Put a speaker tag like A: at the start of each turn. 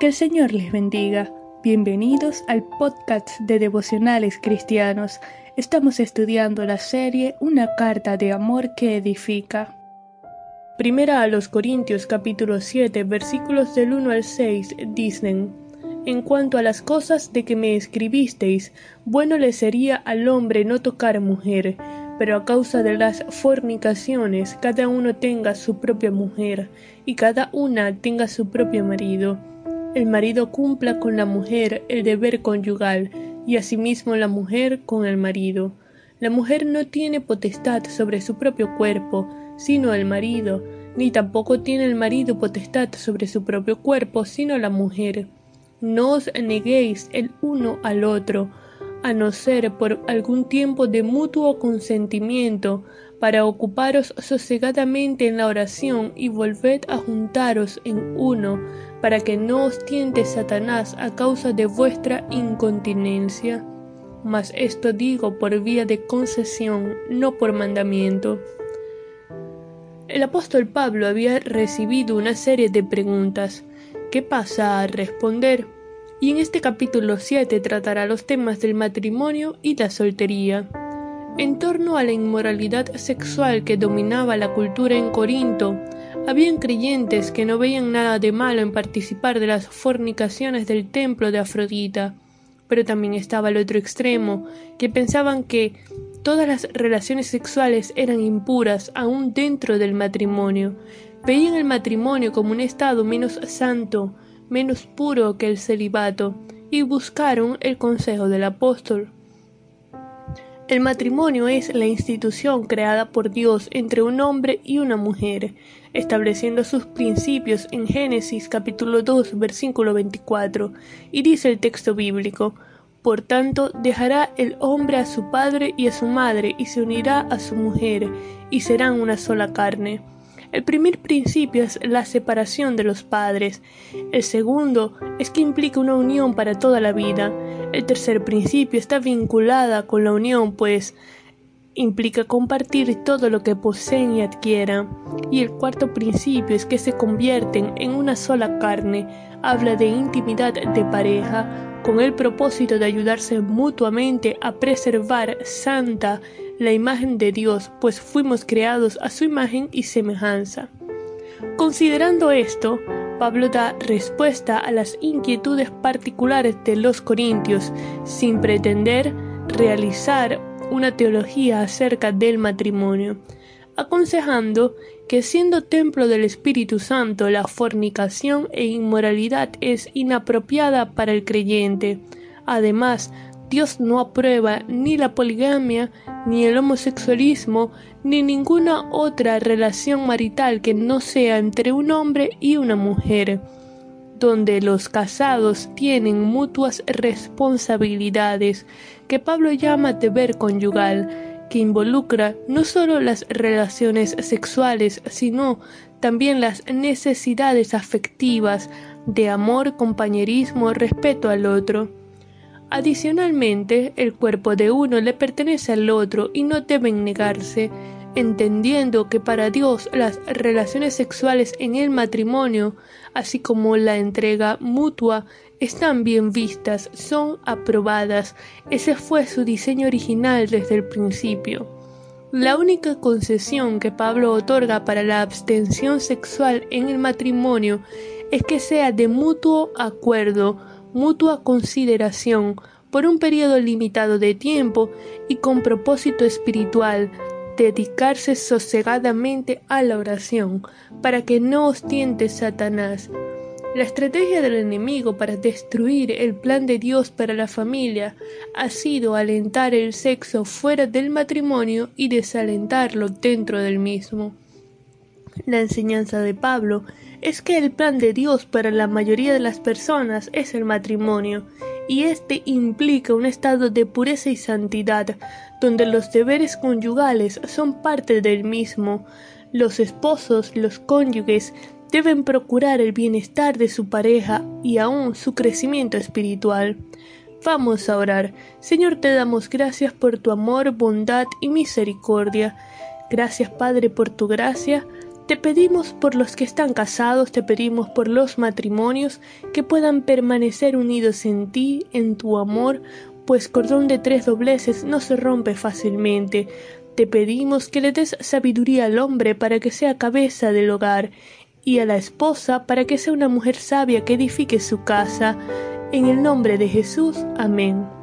A: Que el Señor les bendiga. Bienvenidos al podcast de devocionales cristianos. Estamos estudiando la serie Una carta de amor que edifica. Primera a los Corintios capítulo 7 versículos del 1 al 6 dicen En cuanto a las cosas de que me escribisteis, bueno le sería al hombre no tocar mujer, pero a causa de las fornicaciones cada uno tenga su propia mujer y cada una tenga su propio marido el marido cumpla con la mujer el deber conyugal y asimismo la mujer con el marido. La mujer no tiene potestad sobre su propio cuerpo, sino el marido, ni tampoco tiene el marido potestad sobre su propio cuerpo, sino la mujer. No os neguéis el uno al otro, a no ser por algún tiempo de mutuo consentimiento, para ocuparos sosegadamente en la oración y volved a juntaros en uno, para que no os tiente Satanás a causa de vuestra incontinencia. Mas esto digo por vía de concesión, no por mandamiento. El apóstol Pablo había recibido una serie de preguntas. ¿Qué pasa a responder? Y en este capítulo 7 tratará los temas del matrimonio y la soltería. En torno a la inmoralidad sexual que dominaba la cultura en Corinto, habían creyentes que no veían nada de malo en participar de las fornicaciones del templo de Afrodita, pero también estaba el otro extremo, que pensaban que todas las relaciones sexuales eran impuras aún dentro del matrimonio. Veían el matrimonio como un estado menos santo, menos puro que el celibato, y buscaron el consejo del apóstol. El matrimonio es la institución creada por Dios entre un hombre y una mujer, estableciendo sus principios en Génesis capítulo 2 versículo 24, y dice el texto bíblico, Por tanto dejará el hombre a su padre y a su madre, y se unirá a su mujer, y serán una sola carne. El primer principio es la separación de los padres. El segundo es que implica una unión para toda la vida. El tercer principio está vinculada con la unión, pues implica compartir todo lo que poseen y adquieran. Y el cuarto principio es que se convierten en una sola carne. Habla de intimidad de pareja, con el propósito de ayudarse mutuamente a preservar santa la imagen de Dios, pues fuimos creados a su imagen y semejanza. Considerando esto, Pablo da respuesta a las inquietudes particulares de los corintios, sin pretender realizar una teología acerca del matrimonio, aconsejando que siendo templo del Espíritu Santo la fornicación e inmoralidad es inapropiada para el creyente. Además, Dios no aprueba ni la poligamia, ni el homosexualismo, ni ninguna otra relación marital que no sea entre un hombre y una mujer, donde los casados tienen mutuas responsabilidades, que Pablo llama deber conyugal, que involucra no solo las relaciones sexuales, sino también las necesidades afectivas de amor, compañerismo, respeto al otro. Adicionalmente, el cuerpo de uno le pertenece al otro y no deben negarse, entendiendo que para Dios las relaciones sexuales en el matrimonio, así como la entrega mutua, están bien vistas, son aprobadas. Ese fue su diseño original desde el principio. La única concesión que Pablo otorga para la abstención sexual en el matrimonio es que sea de mutuo acuerdo, mutua consideración por un periodo limitado de tiempo y con propósito espiritual, dedicarse sosegadamente a la oración, para que no os tiente Satanás. La estrategia del enemigo para destruir el plan de Dios para la familia ha sido alentar el sexo fuera del matrimonio y desalentarlo dentro del mismo. La enseñanza de Pablo es que el plan de Dios para la mayoría de las personas es el matrimonio, y este implica un estado de pureza y santidad, donde los deberes conyugales son parte del mismo. Los esposos, los cónyuges, deben procurar el bienestar de su pareja y aún su crecimiento espiritual. Vamos a orar. Señor, te damos gracias por tu amor, bondad y misericordia. Gracias, Padre, por tu gracia Te pedimos por los que están casados, te pedimos por los matrimonios que puedan permanecer unidos en ti, en tu amor, pues cordón de tres dobleces no se rompe fácilmente. Te pedimos que le des sabiduría al hombre para que sea cabeza del hogar, y a la esposa para que sea una mujer sabia que edifique su casa. En el nombre de Jesús. Amén.